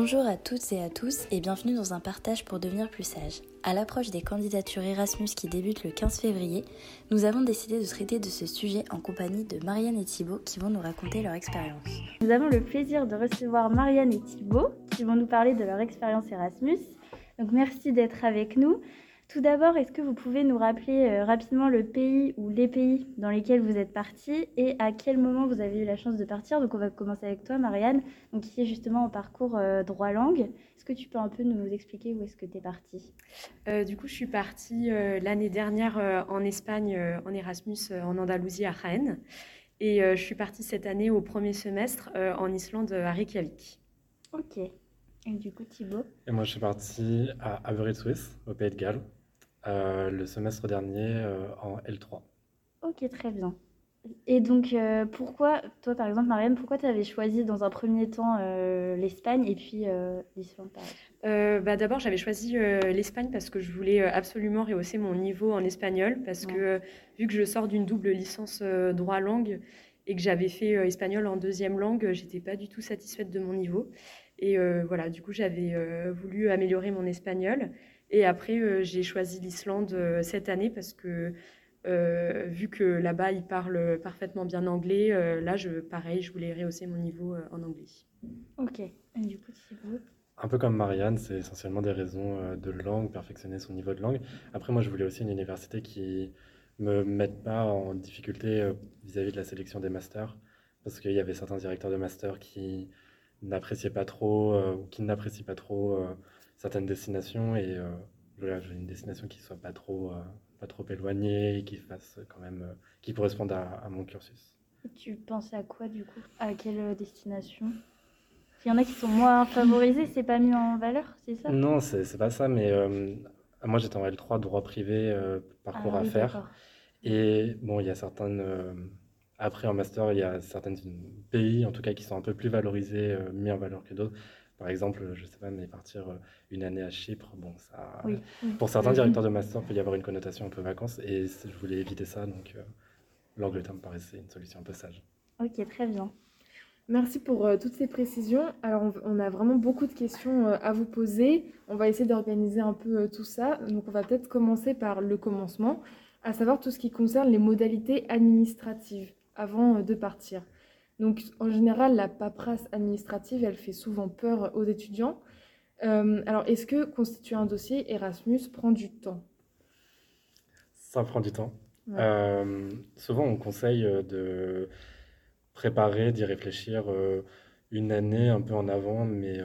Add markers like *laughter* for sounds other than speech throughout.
Bonjour à toutes et à tous et bienvenue dans un partage pour devenir plus sage. À l'approche des candidatures Erasmus qui débutent le 15 février, nous avons décidé de traiter de ce sujet en compagnie de Marianne et Thibaut qui vont nous raconter leur expérience. Nous avons le plaisir de recevoir Marianne et Thibaut qui vont nous parler de leur expérience Erasmus. Donc merci d'être avec nous. Tout d'abord, est-ce que vous pouvez nous rappeler euh, rapidement le pays ou les pays dans lesquels vous êtes partis et à quel moment vous avez eu la chance de partir? Donc on va commencer avec toi, Marianne, donc, qui est justement en parcours euh, droit langue. Est-ce que tu peux un peu nous expliquer où est-ce que tu es partie euh, Du coup, je suis partie l'année dernière en Espagne, en Erasmus, en Andalousie, à Rennes. Et je suis partie cette année au premier semestre en Islande, à Reykjavik. Ok. Et du coup, Thibaut? Et moi, je suis partie à Aberystwyth, au Pays de Galles. Euh, le semestre dernier euh, en L3. Ok, très bien. Et donc, euh, pourquoi, toi par exemple, Marianne, pourquoi tu avais choisi dans un premier temps l'Espagne et puis l'Islande bah, D'abord, j'avais choisi l'Espagne parce que je voulais absolument rehausser mon niveau en espagnol, parce que vu que je sors d'une double licence droit-langue et que j'avais fait espagnol en deuxième langue, j'étais pas du tout satisfaite de mon niveau. Et voilà, du coup, j'avais voulu améliorer mon espagnol. Et après, euh, j'ai choisi l'Islande euh, cette année parce que euh, vu que là-bas, ils parlent parfaitement bien anglais, là, je, pareil, je voulais rehausser mon niveau en anglais. Ok. Et du coup, vous un peu comme Marianne, c'est essentiellement des raisons de langue, perfectionner son niveau de langue. Après, moi, je voulais aussi une université qui me mette pas en difficulté vis-à-vis de la sélection des masters, parce qu'il y avait certains directeurs de master qui n'appréciaient pas trop ou qui n'apprécient pas trop certaines destinations et euh, j'ai une destination qui soit pas trop, euh, pas trop éloignée qui fasse quand même, euh, qui corresponde à, mon cursus. tu pensais à quoi du coup? À quelle destination? Il y en a qui sont moins favorisés, c'est pas mis en valeur, c'est ça? Non, c'est pas ça, mais moi j'étais en L3 droit privé, parcours ah à faire. Et bon, il y a certaines. après, en master, il y a certains pays, en tout cas, qui sont un peu plus valorisés, mis en valeur que d'autres. Par exemple, je sais pas, mais partir euh, une année à Chypre, bon, ça, pour certains directeurs de master, il peut y avoir une connotation un peu vacances, et je voulais éviter ça, donc euh, l'Angleterre me paraissait une solution un peu sage. Ok, très bien. Merci pour euh, toutes ces précisions. Alors, on, a vraiment beaucoup de questions à vous poser. On va essayer d'organiser un peu tout ça. Donc, on va peut-être commencer par le commencement, à savoir tout ce qui concerne les modalités administratives avant de partir. Donc, en général, la paperasse administrative, elle fait souvent peur aux étudiants. Euh, alors, est-ce que constituer un dossier Erasmus prend du temps? Ça prend du temps. Euh, souvent, on conseille euh, de préparer, d'y réfléchir une année un peu en avant, mais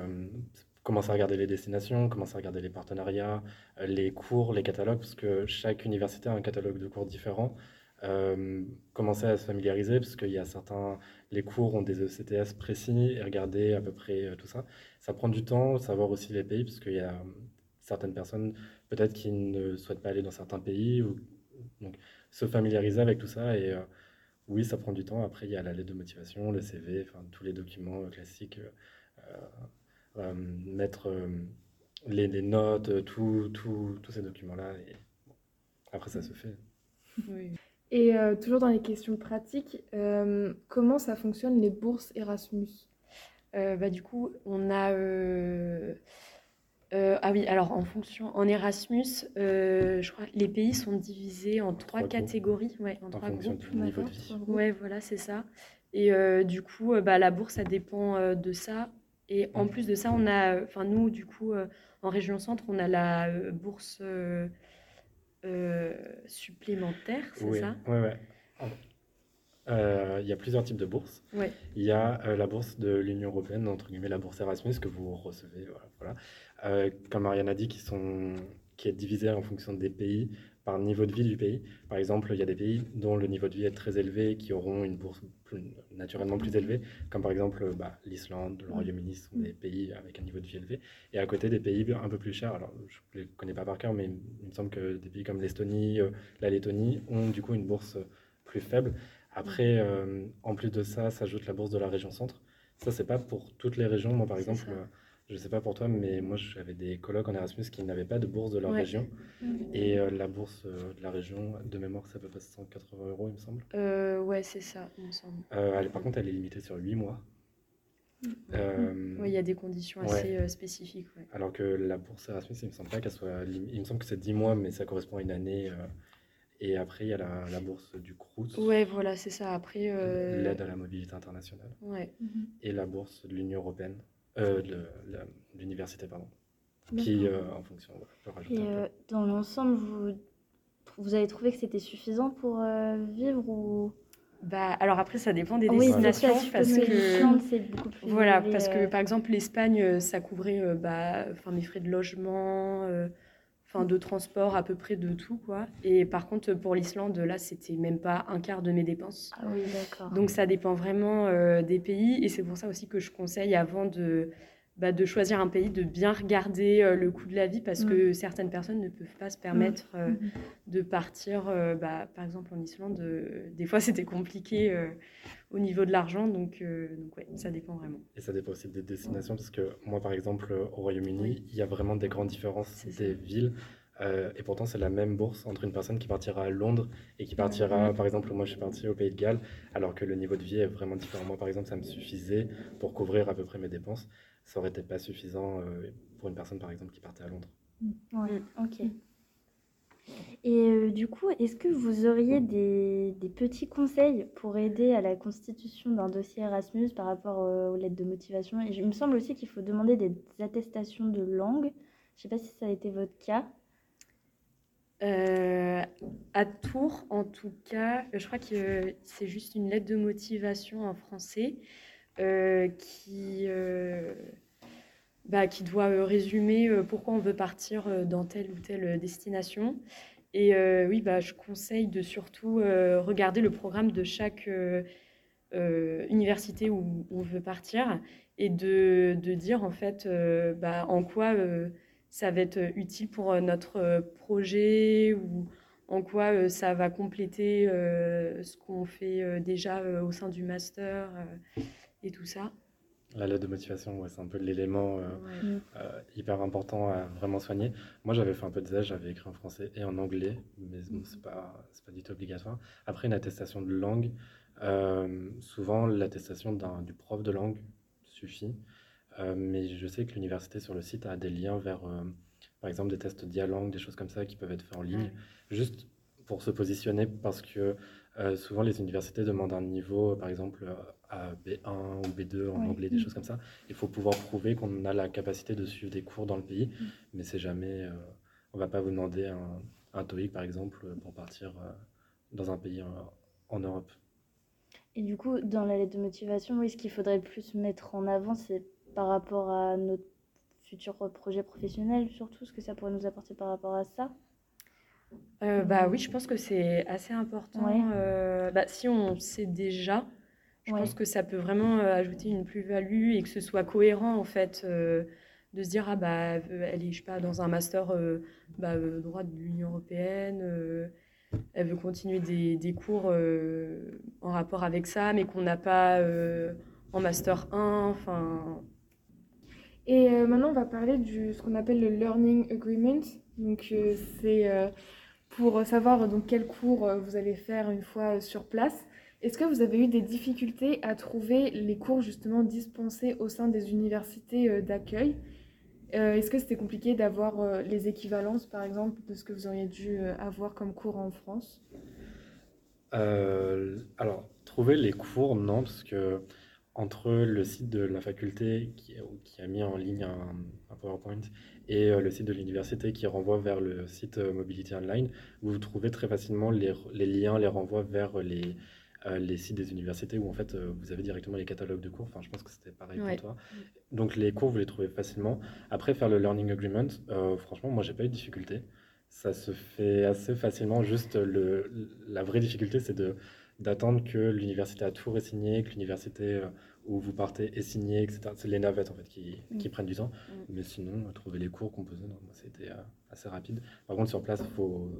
commencer à regarder les destinations, commencer à regarder les partenariats, les cours, les catalogues, parce que chaque université a un catalogue de cours différent. Euh, commencer à se familiariser parce qu'il y a certains, les cours ont des ECTS précis et regarder à peu près euh, tout ça. Ça prend du temps, savoir aussi les pays parce qu'il y a certaines personnes peut-être qui ne souhaitent pas aller dans certains pays ou donc se familiariser avec tout ça et euh, oui, ça prend du temps. Après, il y a la lettre de motivation, le CV, enfin tous les documents classiques, mettre les, notes, tous ces documents-là et après ça se fait. Oui. Et euh, toujours dans les questions pratiques, euh, comment ça fonctionne les bourses Erasmus? Euh, bah, Du coup, on a... ah oui, alors en fonction, en Erasmus, je crois les pays sont divisés en trois, catégories, ouais, en, trois groupes. Ouais, voilà, c'est ça. Et du coup, bah, la bourse, ça dépend de ça. Et en plus de ça, on a, enfin nous, du coup, en région centre, on a la bourse euh, supplémentaire, c'est ça Oui, oui. Euh, il y a plusieurs types de bourses. Ouais. Il y a euh, la bourse de l'Union européenne, entre guillemets la bourse Erasmus, que vous recevez, voilà, comme Marianne a dit, qui, sont, qui est divisée en fonction des pays par niveau de vie du pays. Par exemple, il y a des pays dont le niveau de vie est très élevé qui auront une bourse naturellement plus élevée, comme par exemple bah, l'Islande, le Royaume-Uni sont des pays avec un niveau de vie élevé. Et à côté, des pays un peu plus chers. Alors, je ne les connais pas par cœur, mais il me semble que des pays comme l'Estonie, euh, la Lettonie ont du coup une bourse plus faible. Après, euh, en plus de ça, s'ajoute la bourse de la région centre. Ça, c'est pas pour toutes les régions. Moi, par exemple, je ne sais pas pour toi, mais moi j'avais des colocs en Erasmus qui n'avaient pas de bourse de leur région. Et euh, la bourse euh, de la région, de mémoire, ça peut passer 180 euros, il me semble. Euh, ouais, c'est ça, il me semble. Euh, par contre, elle est limitée sur 8 mois. Euh, Oui, il y a des conditions Ouais. assez euh, spécifiques. ouais. Alors que la bourse Erasmus, il me semble pas qu'elle soit. lim- Il me semble que c'est 10 mois, mais ça correspond à une année. euh, Et après, il y a la, la bourse du Crous, Ouais, voilà, c'est ça. Après, euh, l'aide à la mobilité internationale, ouais. Mhm. et la bourse de l'Union européenne, euh, l'université, pardon, qui, euh, en fonction, ouais, peut rajouter Et un peu. euh, dans l'ensemble, vous, vous avez trouvé que c'était suffisant pour euh, vivre ou? Bah, alors après, ça dépend des Ah oui, destinations je parce que. beaucoup plus Voilà, parce que par exemple, l'Espagne, ça couvrait bah, enfin, mes frais de logement, euh, enfin, de transport, à peu près de tout, quoi. Et par contre, pour l'Islande, là, c'était même pas un quart de mes dépenses. Ah oui, d'accord. Donc ça dépend vraiment euh, des pays et c'est pour ça aussi que je conseille avant de, bah, de choisir un pays de bien regarder euh, le coût de la vie parce Mm. que certaines personnes ne peuvent pas se permettre euh, Mhm. de partir, euh, bah, par exemple en Islande, euh, des fois *laughs* c'était compliqué euh, au niveau de l'argent donc, euh, donc ouais, ça dépend vraiment. Et ça dépend aussi des destinations, parce que moi, par exemple, au Royaume-Uni, Oui. il y a vraiment des grandes différences des villes. Euh, et pourtant, c'est la même bourse entre une personne qui partira à Londres et qui partira, Mhm. par exemple, moi, je suis parti au Pays de Galles, alors que le niveau de vie est vraiment différent. Moi, par exemple, ça me suffisait pour couvrir à peu près mes dépenses. Ça aurait été pas suffisant euh, pour une personne, par exemple, qui partait à Londres. Ouais, ok. Et euh, du coup, est-ce que vous auriez des, des petits conseils pour aider à la constitution d'un dossier Erasmus par rapport euh, aux lettres de motivation? Et je- il me semble aussi qu'il faut demander des attestations de langue. Je ne sais pas si ça a été votre cas. Euh, à Tours, en tout cas, je crois que c'est juste une lettre de motivation en français euh, qui, euh, bah, qui doit euh, résumer euh, pourquoi on veut partir euh, dans telle ou telle destination. Et euh, oui, bah, je conseille de surtout euh, regarder le programme de chaque euh, euh, université où on veut partir et de, de dire en fait euh, bah, en quoi euh, ça va être utile pour euh, notre euh, projet ou en quoi euh, ça va compléter euh, ce qu'on fait euh, déjà euh, au sein du master euh, et tout ça. La lettre de motivation, ouais, c'est un peu l'élément euh, Ouais. euh, hyper important à vraiment soigner. Moi, j'avais fait un peu de zèle, j'avais écrit en français et en anglais, mais bon, c'est pas, c'est pas du tout obligatoire. Après, une attestation de langue, euh, souvent l'attestation du prof de langue suffit, Euh, mais je sais que l'université sur le site a des liens vers, euh, par exemple, des tests dialangue, des choses comme ça qui peuvent être faits en ligne, juste pour se positionner parce que euh, souvent les universités demandent un niveau, par exemple, à B1 ou B2 en anglais, des Mm. choses comme ça. Il faut pouvoir prouver qu'on a la capacité de suivre des cours dans le pays, mais c'est jamais, on va pas vous demander un, un TOEIC par exemple pour partir dans un pays en, en Europe. Et du coup, dans la lettre de motivation, oui, ce qu'il faudrait plus mettre en avant, c'est par rapport à notre futur projet professionnel, surtout ce que ça pourrait nous apporter par rapport à ça. Euh, bah oui, je pense que c'est assez important. Ouais. Euh, bah, si on sait déjà, je Ouais. pense que ça peut vraiment euh, ajouter une plus-value et que ce soit cohérent en fait, euh, de se dire ah bah elle est je sais pas dans un master bah, droit de l'Union européenne, elle veut continuer des, des cours en rapport avec ça, mais qu'on n'a pas en master 1, enfin maintenant, on va parler de ce qu'on appelle le Learning Agreement. Donc, euh, c'est euh, pour savoir euh, donc, quels cours vous allez faire une fois sur place. Est-ce que vous avez eu des difficultés à trouver les cours justement dispensés au sein des universités d'accueil? Est-ce que c'était compliqué d'avoir les équivalences, par exemple, de ce que vous auriez dû avoir comme cours en France? Alors, trouver les cours, non, parce que entre le site de la faculté qui, qui a mis en ligne un, un PowerPoint et euh, le site de l'université qui renvoie vers le site euh, Mobility Online, vous trouvez très facilement les, les liens, les renvois vers les, euh, les sites des universités où en fait euh, vous avez directement les catalogues de cours. Enfin, je pense que c'était pareil Ouais. pour toi. Donc les cours, vous les trouvez facilement. Après, faire le Learning Agreement, euh, franchement, moi, j'ai pas eu de difficulté. Ça se fait assez facilement. Juste, le, la vraie difficulté, c'est de d'attendre que l'université à Tours est signée, que l'université euh, où vous partez est signée, etc. C'est les navettes en fait qui, qui prennent du temps. Mais sinon, euh, trouver les cours composés, c'était euh, assez rapide. Par contre, sur place, faut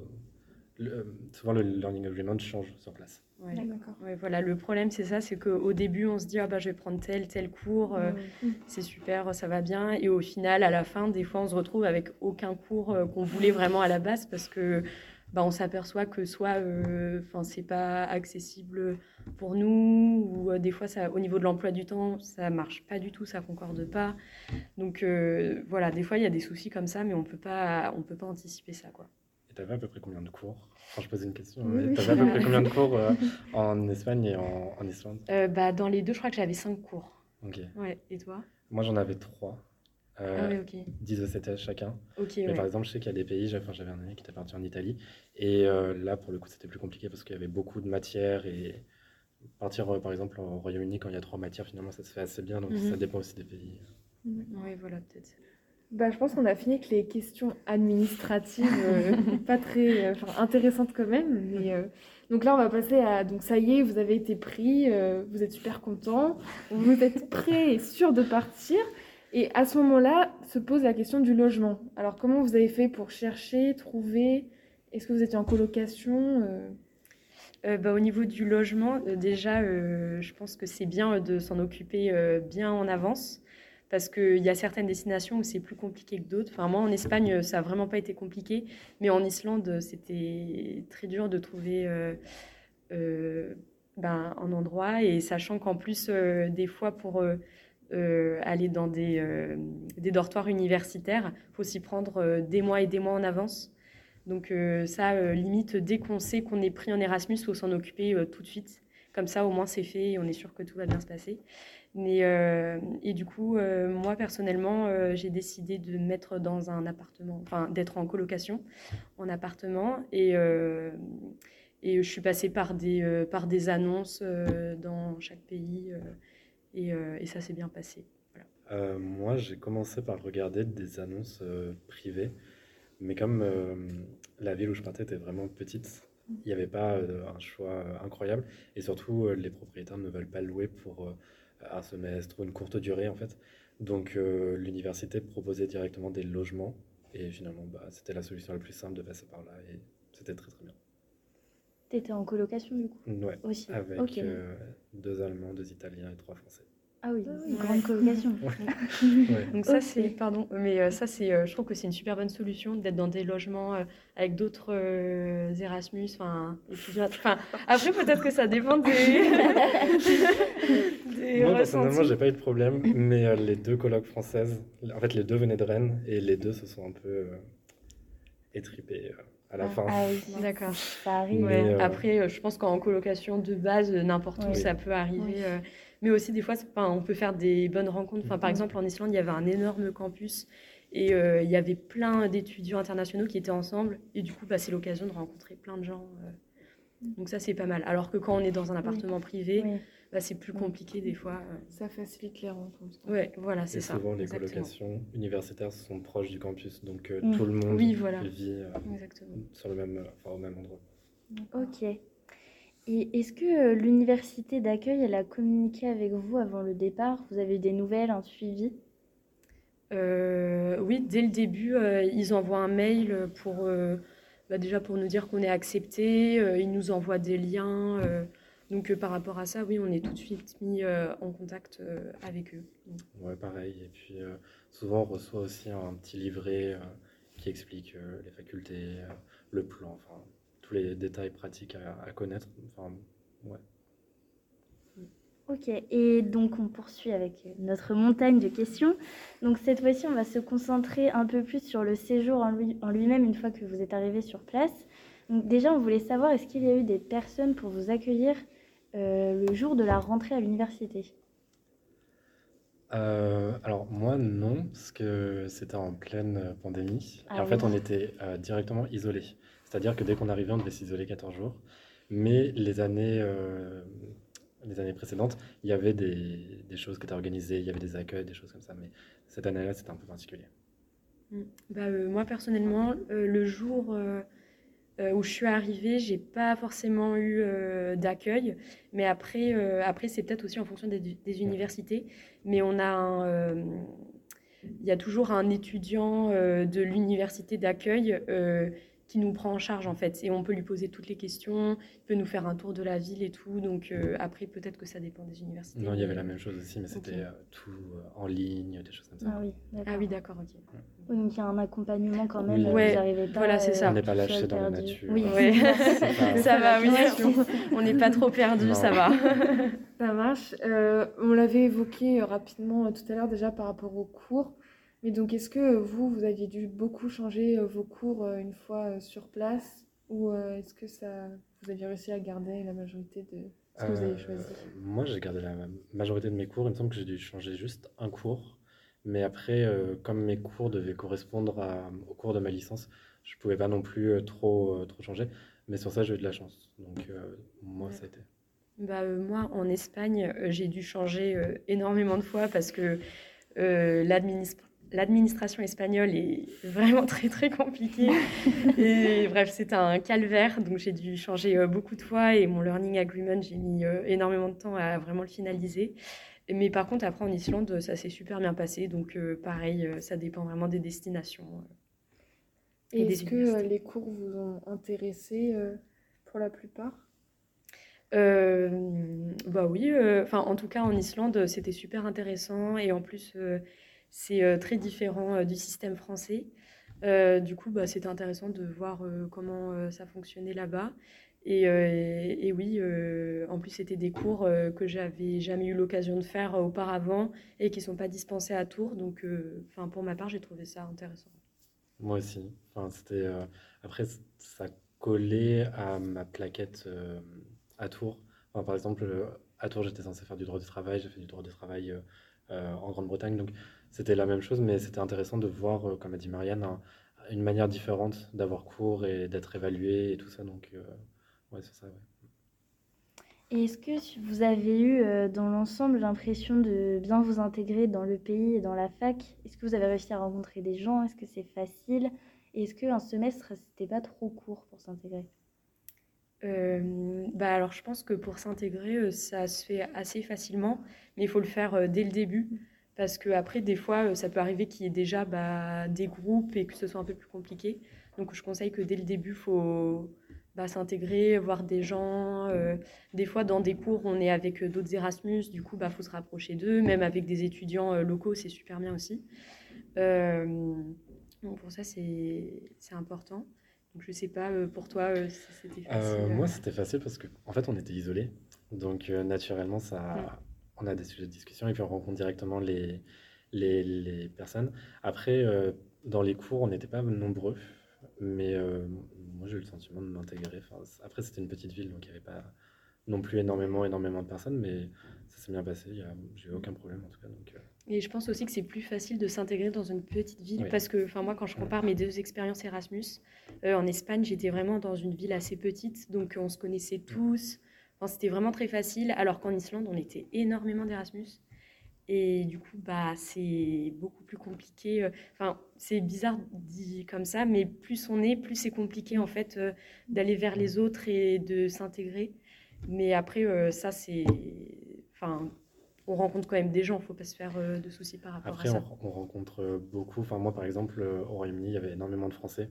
le- souvent le learning agreement change sur place. ouais. D'accord. Ouais, voilà, le problème c'est ça, c'est qu'au début on se dit ah bah je vais prendre tel tel cours, euh, Mm. c'est super, ça va bien. Et au final, à la fin, des fois, on se retrouve avec aucun cours euh, qu'on voulait vraiment à la base parce que bah, on s'aperçoit que soit enfin c'est pas accessible pour nous, ou des fois, ça, au niveau de l'emploi du temps, ça marche pas du tout, ça concorde pas. Donc voilà, des fois, il y a des soucis comme ça, mais on peut pas, on peut pas anticiper ça. Quoi. Et tu avais à peu près combien de cours? Enfin, je posais une question, mais tu avais à peu près combien de *laughs* cours en Espagne et en, en Islande? Bah, Dans les deux, je crois que j'avais cinq cours. Ok. Ouais, et toi? Moi, j'en avais trois. Euh, ah ok. 10 ECTS chacun. Ok. mais par exemple, je sais qu'il y a des pays, j'avais un ami qui était parti en Italie, et euh, là, pour le coup, c'était plus compliqué parce qu'il y avait beaucoup de matières, et partir, euh, par exemple, au Royaume-Uni, quand il y a trois matières, finalement, ça se fait assez bien, donc mhm. ça dépend aussi des pays. Oui, voilà, peut-être. Bah, je pense qu'on a fini avec les questions administratives, *laughs* pas très intéressantes quand même. Mais, donc là, on va passer à. Donc ça y est, vous avez été pris, vous êtes super content, vous êtes prêt et sûr de partir. Et à ce moment-là, se pose la question du logement. Alors, comment vous avez fait pour chercher, trouver? Est-ce que vous étiez en colocation euh? Euh, bah, Au niveau du logement, euh, déjà, je pense que c'est bien de s'en occuper bien en avance. Parce qu'il y a certaines destinations où c'est plus compliqué que d'autres. Enfin, moi, en Espagne, ça n'a vraiment pas été compliqué. Mais en Islande, c'était très dur de trouver ben, un endroit. Et sachant qu'en plus, des fois, pour euh, aller dans des, euh, dortoirs universitaires. Il faut s'y prendre euh, des mois et des mois en avance. Donc ça, limite, dès qu'on sait qu'on est pris en Erasmus, il faut s'en occuper tout de suite. Comme ça, au moins, c'est fait et on est sûr que tout va bien se passer. Mais, et du coup, moi, personnellement, j'ai décidé de mettre dans un appartement, enfin, d'être en colocation, en appartement. Et, et je suis passée par des, par des annonces dans chaque pays. Euh, et, ça s'est bien passé. Euh, moi, j'ai commencé par regarder des annonces euh, privées, mais comme la ville où je partais était vraiment petite, il n'y avait pas un choix incroyable, et surtout les propriétaires ne veulent pas louer pour un semestre ou une courte durée en fait. Donc l'université proposait directement des logements, et finalement, bah, c'était la solution la plus simple de passer par là, et c'était très très bien. Tu étais en colocation du coup Ouais, aussi. avec deux Allemands, deux Italiens et trois Français. Ah oui, ah une grande colocation. *laughs* Donc ça c'est pardon, mais euh, ça c'est, euh, je trouve que c'est une super bonne solution d'être dans des logements euh, avec d'autres Erasmus, enfin, enfin après peut-être que ça dépend des. *laughs* des Moi personnellement j'ai pas eu de problème, mais les deux colocs françaises, en fait les deux venaient de Rennes et les deux se sont un peu étripés à la ah, fin. Ah oui, *laughs* d'accord, ça arrive. Après je pense qu'en colocation de base n'importe où ça peut arriver mais aussi des fois, on peut faire des bonnes rencontres. Enfin, par mhm. exemple, en Islande, il y avait un énorme campus et euh, il y avait plein d'étudiants internationaux qui étaient ensemble. Et du coup, bah, c'est l'occasion de rencontrer plein de gens. Euh. Donc ça, c'est pas mal. Alors que quand on est dans un appartement privé, bah, c'est plus compliqué des fois. Euh. Ça facilite les rencontres. Ouais, voilà, c'est ça. Souvent, les colocations universitaires sont proches du campus, donc tout le monde vit sur le même, au même endroit. Ok. Et est-ce que euh, l'université d'accueil, elle a communiqué avec vous avant le départ? Vous avez eu des nouvelles, un suivi? Euh, Oui, dès le début, euh, ils envoient un mail pour, bah, déjà pour nous dire qu'on est accepté. ils nous envoient des liens. Donc par rapport à ça, oui, on est tout de suite mis en contact avec eux. Ouais, pareil. Et puis souvent, on reçoit aussi un petit livret qui explique les facultés, le plan. Enfin, tous les détails pratiques à, connaître. Enfin, ouais. Ok, et donc on poursuit avec notre montagne de questions. Donc cette fois-ci, on va se concentrer un peu plus sur le séjour en lui-même une fois que vous êtes arrivé sur place. Donc déjà, on voulait savoir, est-ce qu'il y a eu des personnes pour vous accueillir euh, le jour de la rentrée à l'université euh, alors moi non, parce que c'était en pleine pandémie. et ah en fait, on était euh, directement isolés. C'est-à-dire que dès qu'on arrivait, on devait s'isoler 14 jours. Mais les années, euh, les années précédentes, il y avait des, des, choses qui étaient organisées, il y avait des accueils, des choses comme ça. Mais cette année-là, c'était un peu particulier. Mm. Bah, euh, moi, personnellement, euh, le jour où je suis arrivée, j'ai pas forcément eu d'accueil. Mais après, après c'est peut-être aussi en fonction des, des universités. Mais on a un il y a toujours un étudiant de l'université d'accueil qui nous prend en charge en fait. Et on peut lui poser toutes les questions, il peut nous faire un tour de la ville et tout. Donc euh, après, peut-être que ça dépend des universités. Non, il y avait la même chose aussi, mais c'était euh, tout euh, en ligne, des choses comme ça. Ah oui, Ah oui, d'accord, ok. Oui, donc il y a un accompagnement quand même. Oui. euh, Ouais, vous arrivez pas, voilà, c'est ça. On n'est pas lâché dans la nature. Oui, *laughs* Ouais. *laughs* C'est pas- ça va, oui. *laughs* On n'est pas trop perdu, Non. ça va. Ça marche. Euh, on l'avait évoqué rapidement tout à l'heure déjà par rapport aux cours. Mais donc, est-ce que euh, vous, vous aviez dû beaucoup changer euh, vos cours euh, une fois sur place? Ou est-ce que ça, vous aviez réussi à garder la majorité de ce que vous avez Euh, choisi? Moi, j'ai gardé la majorité de mes cours. Il me semble que j'ai dû changer juste un cours. Mais après, euh, comme mes cours devaient correspondre à- au cours de ma licence, je pouvais pas non plus trop, euh, trop changer. Mais sur ça, j'ai eu de la chance. Donc, euh, moi, ça a été. Bah, euh, moi, en Espagne, j'ai dû changer euh, énormément de fois parce que euh, l'adminis- l'administration espagnole est vraiment très très compliquée. *laughs* et bref, c'est un calvaire, donc j'ai dû changer euh, beaucoup de fois et mon learning agreement, j'ai mis euh, énormément de temps à vraiment le finaliser. Mais par contre, après en Islande, ça s'est super bien passé, donc euh, pareil, ça dépend vraiment des destinations. Et est-ce que les cours vous ont intéressé pour la plupart? Euh, bah oui, euh, en tout cas en Islande c'était super intéressant et en plus euh, c'est euh, très différent euh, du système français. Euh, du coup bah, c'était intéressant de voir comment ça fonctionnait là-bas. Et, et- oui, en plus c'était des cours que j'avais jamais eu l'occasion de faire auparavant et qui sont pas dispensés à Tours. Donc enfin pour ma part j'ai trouvé ça intéressant. Moi aussi. Enfin, c'était, Après, ça collait à ma plaquette à Tours. Enfin, par exemple, à Tours, j'étais censé faire du droit du travail. J'ai fait du droit du travail en Grande-Bretagne. Donc, c'était la même chose, mais c'était intéressant de voir, euh, comme a dit Marianne, un- une manière différente d'avoir cours et d'être évalué et tout ça. Donc, euh, ouais, c'est ça, ouais. Et est-ce que vous avez eu euh, dans l'ensemble l'impression de bien vous intégrer dans le pays et dans la fac? Est-ce que vous avez réussi à rencontrer des gens? Est-ce que c'est facile? Et est-ce qu'un semestre, c'était pas trop court pour s'intégrer? Euh, bah alors je pense que pour s'intégrer, ça se fait assez facilement, mais il faut le faire dès le début. Parce que après, des fois, euh, ça peut arriver qu'il y ait déjà bah, des groupes et que ce soit un peu plus compliqué. Donc je conseille que dès le début, il faut bah, s'intégrer, voir des gens. euh, des fois, dans des cours, on est avec euh, d'autres Erasmus, du coup, il faut se rapprocher d'eux. Même avec des étudiants locaux, c'est super bien aussi. Euh, donc pour ça, c'est important. Donc je sais pas, pour toi, si c'était facile. Euh, moi, c'était facile parce que, en fait, on était isolés. Donc, naturellement, ça, Ouais. On a des sujets de discussion et puis on rencontre directement les, les, les personnes. Après, euh, dans les cours, on n'était pas nombreux, mais euh, moi, j'ai eu le sentiment de m'intégrer. Enfin, après, c'était une petite ville, donc il n'y avait pas non plus énormément, énormément de personnes, mais ça s'est bien passé. J'ai eu aucun problème, en tout cas. Donc, euh, Et je pense aussi que c'est plus facile de s'intégrer dans une petite ville Oui. parce que, enfin, moi, quand je compare mes deux expériences Erasmus, en Espagne, j'étais vraiment dans une ville assez petite, donc on se connaissait tous. Enfin, c'était vraiment très facile, alors qu'en Islande, on était énormément d'Erasmus. Et du coup, bah, c'est beaucoup plus compliqué. euh, Enfin, c'est bizarre dit comme ça, mais plus on est, plus c'est compliqué en fait euh, d'aller vers les autres et de s'intégrer. Mais après, euh, ça, c'est. Enfin, on rencontre quand même des gens, faut pas se faire euh, de soucis par rapport Après, à ça. on, on rencontre beaucoup. Enfin, moi, par exemple, au Royaume-Uni, il y avait énormément de Français.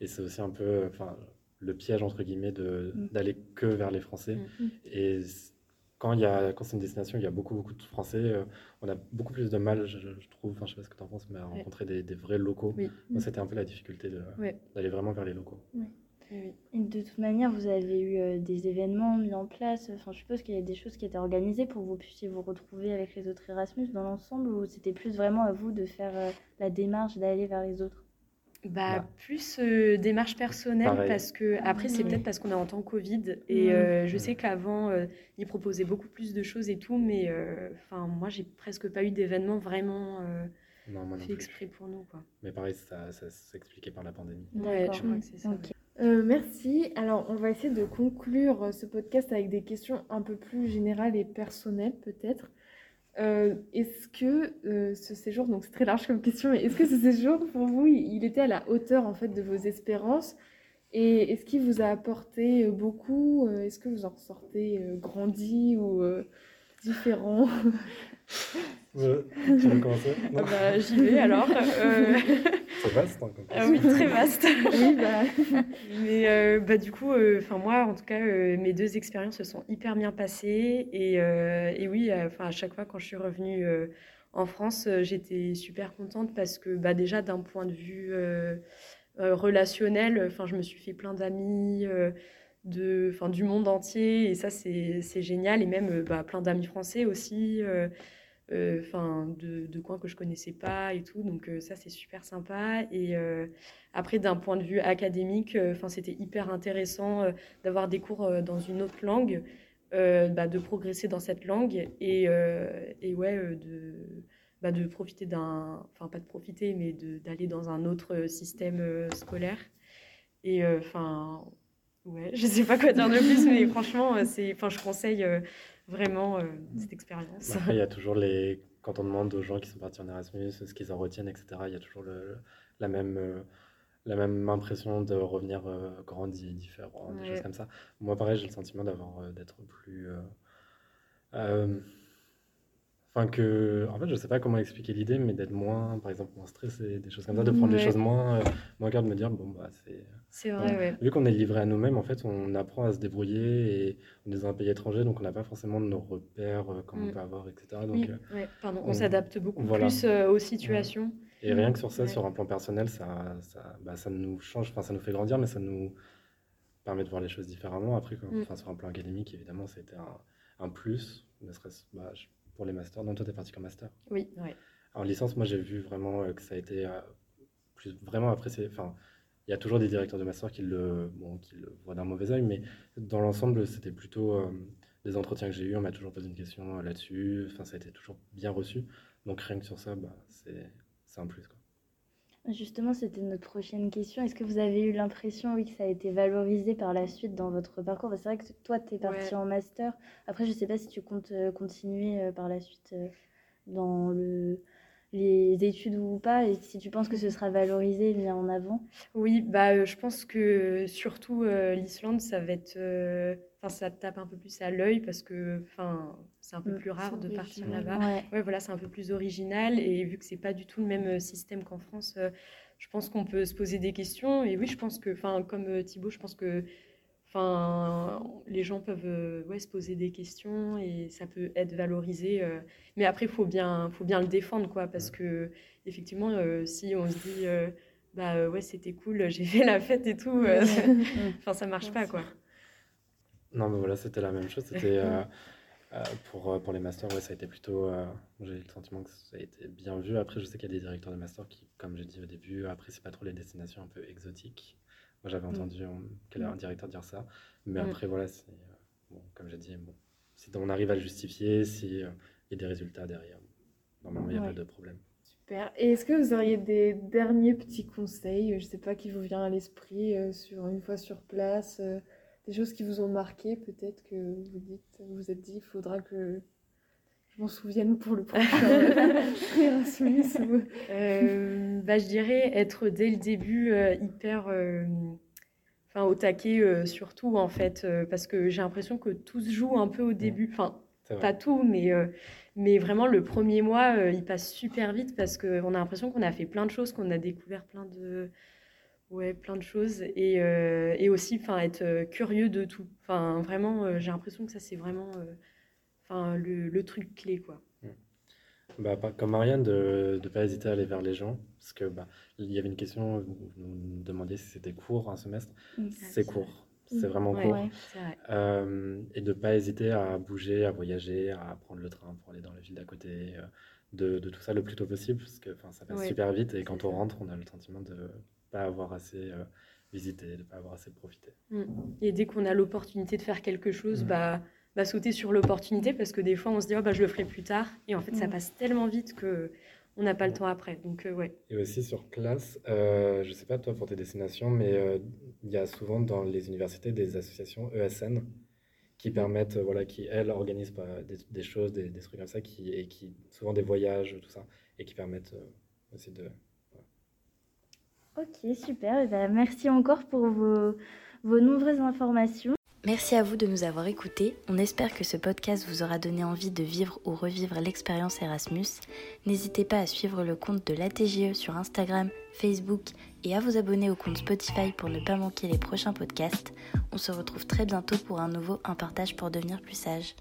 Et c'est aussi un peu enfin, le piège, entre guillemets, de- Mm. d'aller que vers les Français. Mm. Et c- quand, il y a, quand c'est une destination, il y a beaucoup, beaucoup de Français. euh, on a beaucoup plus de mal, je, je trouve, enfin, je sais pas ce que tu en penses, mais à rencontrer des, des vrais locaux. Oui. Moi, c'était un peu la difficulté Ouais. d'aller vraiment vers les locaux. Oui, oui. Et de toute manière, vous avez eu euh, des événements mis en place. Enfin, je suppose qu'il y a des choses qui étaient organisées pour que vous puissiez vous retrouver avec les autres Erasmus dans l'ensemble, ou c'était plus vraiment à vous de faire euh, la démarche d'aller vers les autres? Bah, Bah. plus euh, démarche personnelle Pareil. parce que après c'est Oui. peut-être parce qu'on est en temps Covid et Mm. euh, je sais qu'avant euh, ils proposaient beaucoup plus de choses et tout mais euh, enfin moi j'ai presque pas eu d'événement vraiment euh, Non, moi non fait plus. exprès pour nous quoi. Mais pareil, ça, ça s'expliquait par la pandémie. Ouais, je crois que c'est ça. Euh, merci. Alors, on va essayer de conclure ce podcast avec des questions un peu plus générales et personnelles, peut-être. Euh, est-ce que euh, ce séjour, donc c'est très large comme question, est-ce que ce séjour, pour vous, il était à la hauteur en fait de vos espérances? Et est-ce qu'il vous a apporté euh, beaucoup? Est-ce que vous en ressortez grandi ou euh, différents *laughs* tu veux commencer? Ah bah, J'y vais alors. Euh, *laughs* c'est vaste. Hein, ah oui, très vaste. *laughs* oui, bah. Mais euh, bah, du coup, euh, enfin moi, en tout cas, mes deux expériences se sont hyper bien passées. Et, et oui, enfin à chaque fois quand je suis revenue en France, j'étais super contente parce que bah, déjà d'un point de vue relationnel, enfin je me suis fait plein d'amis de, enfin, du monde entier et ça c'est génial et même bah, plein d'amis français aussi. Euh, enfin de, coins que je connaissais pas et tout. Donc euh, ça, c'est super sympa. Et euh, après, d'un point de vue académique, enfin c'était hyper intéressant d'avoir des cours dans une autre langue, bah, de progresser dans cette langue et, et ouais, de, bah, de profiter d'un, enfin pas de profiter, mais d'aller dans un autre système scolaire. Et enfin, ouais, je sais pas quoi dire de plus, mais *laughs* franchement, c'est, enfin, je conseille vraiment euh, cette expérience. il y a toujours les. Quand on demande aux gens qui sont partis en Erasmus ce qu'ils en retiennent, etc., il y a toujours le, la, même, euh, la même impression de revenir euh, grandi, différent, des choses comme ça. Moi, pareil, j'ai le sentiment d'avoir d'être plus. Enfin, que. En fait, je sais pas comment expliquer l'idée, mais d'être moins, par exemple, moins stressé, des choses comme ça, de prendre les choses moins, euh, moins de me dire, bon, bah, c'est. C'est vrai, ouais. Vu qu'on est livré à nous-mêmes, en fait, on apprend à se débrouiller et on est dans un pays étranger, donc on n'a pas forcément nos repères euh, comme on mm. peut avoir, etc. Donc, euh, pardon, on, s'adapte beaucoup plus aux situations. Et rien que sur ça, sur un plan personnel, ça, ça, bah, ça nous change, enfin, ça nous fait grandir, mais ça nous permet de voir les choses différemment. Après, mm. enfin, sur un plan académique, évidemment, c'était un, un plus, ne serait-ce, bah, pour les masters. Donc toi, tu es parti comme master. Oui, oui. En licence, moi, j'ai vu vraiment euh, que ça a été euh, plus, vraiment apprécié. Enfin, il y a toujours des directeurs de master qui le, bon, qui le voient d'un mauvais oeil, mais dans l'ensemble, c'était plutôt euh, des entretiens que j'ai eus. On m'a toujours posé une question là-dessus. Enfin, ça a été toujours bien reçu. Donc rien que sur ça, bah, c'est un plus. Quoi. Justement, c'était notre prochaine question. Est-ce que vous avez eu l'impression, oui, que ça a été valorisé par la suite dans votre parcours? C'est vrai que toi, tu es parti en master. Après, je ne sais pas si tu comptes euh, continuer euh, par la suite euh, dans le, les études ou pas, et si tu penses que ce sera valorisé bien en avant. Oui, bah, je pense que surtout l'Islande, ça va être enfin ça tape un peu plus à l'œil parce que enfin c'est un peu mm, plus rare de partir là-bas. Ouais. voilà, c'est un peu plus original et vu que c'est pas du tout le même euh, système qu'en France, euh, je pense qu'on peut se poser des questions et oui, je pense que enfin comme euh, Thibaut, je pense que enfin les gens peuvent ouais, se poser des questions et ça peut être valorisé mais après il faut bien faut bien le défendre quoi parce que effectivement si on se dit bah ouais, c'était cool, *laughs* j'ai fait la fête et tout, *laughs* enfin ça marche pas quoi. Non, mais voilà, c'était la même chose. C'était euh, euh, pour, euh, pour les masters, ouais, ça a été plutôt. j'ai le sentiment que ça a été bien vu. Après, je sais qu'il y a des directeurs de master qui, comme j'ai dit au début, apprécient pas trop les destinations un peu exotiques. Moi, j'avais mm. entendu un, un directeur dire ça. Mais mm. après, voilà, bon, comme j'ai dit, bon, si on arrive à le justifier, s'il y a des résultats derrière, normalement, il n'y a pas de problème. Super. Et est-ce que vous auriez des derniers petits conseils, je sais pas, qui vous vient à l'esprit sur une fois sur place des choses qui vous ont marqué, peut-être que vous dites, vous, vous êtes dit, il faudra que m'en souvienne pour le prochain *laughs* Erasmus euh, bah, Je dirais être dès le début euh, hyper euh, enfin, au taquet, surtout en fait, parce que j'ai l'impression que tout se joue un peu au début. Enfin, pas tout, mais, mais vraiment le premier mois, il passe super vite parce qu'on a l'impression qu'on a fait plein de choses, qu'on a découvert plein de Ouais, plein de choses. Et, euh, et aussi, enfin, être curieux de tout. Enfin, vraiment, euh, j'ai l'impression que ça, c'est vraiment enfin, le, le, truc clé, quoi. Bah, comme Marianne, de ne pas hésiter à aller vers les gens. Parce que bah, il y avait une question, vous nous demandiez si c'était court un semestre. Mmh. C'est court. C'est vraiment court. et de ne pas hésiter à bouger, à voyager, à prendre le train pour aller dans la ville d'à côté. De, de, tout ça le plus tôt possible. Parce que ça passe super vite. Et quand on rentre, on a le sentiment de pas avoir assez euh, visité, de ne pas avoir assez profité. Mm. Et dès qu'on a l'opportunité de faire quelque chose, mm. bah, bah, sauter sur l'opportunité parce que des fois on se dit oh, bah, je le ferai plus tard et en fait ça mm. passe tellement vite que on n'a pas le temps après. Donc, euh, ouais. Et aussi sur place, euh, je ne sais pas toi pour tes destinations, mais il y a souvent dans les universités des associations ESN qui permettent, voilà, qui elles organisent pas des, choses, des, des, trucs comme ça, qui, et qui souvent des voyages, tout ça, et qui permettent aussi de Ok, super. Eh ben, merci encore pour vos, vos nombreuses informations. Merci à vous de nous avoir écoutés. On espère que ce podcast vous aura donné envie de vivre ou revivre l'expérience Erasmus. N'hésitez pas à suivre le compte de l'ATGE sur Instagram, Facebook et à vous abonner au compte Spotify pour ne pas manquer les prochains podcasts. On se retrouve très bientôt pour un nouveau Un partage pour devenir plus sage.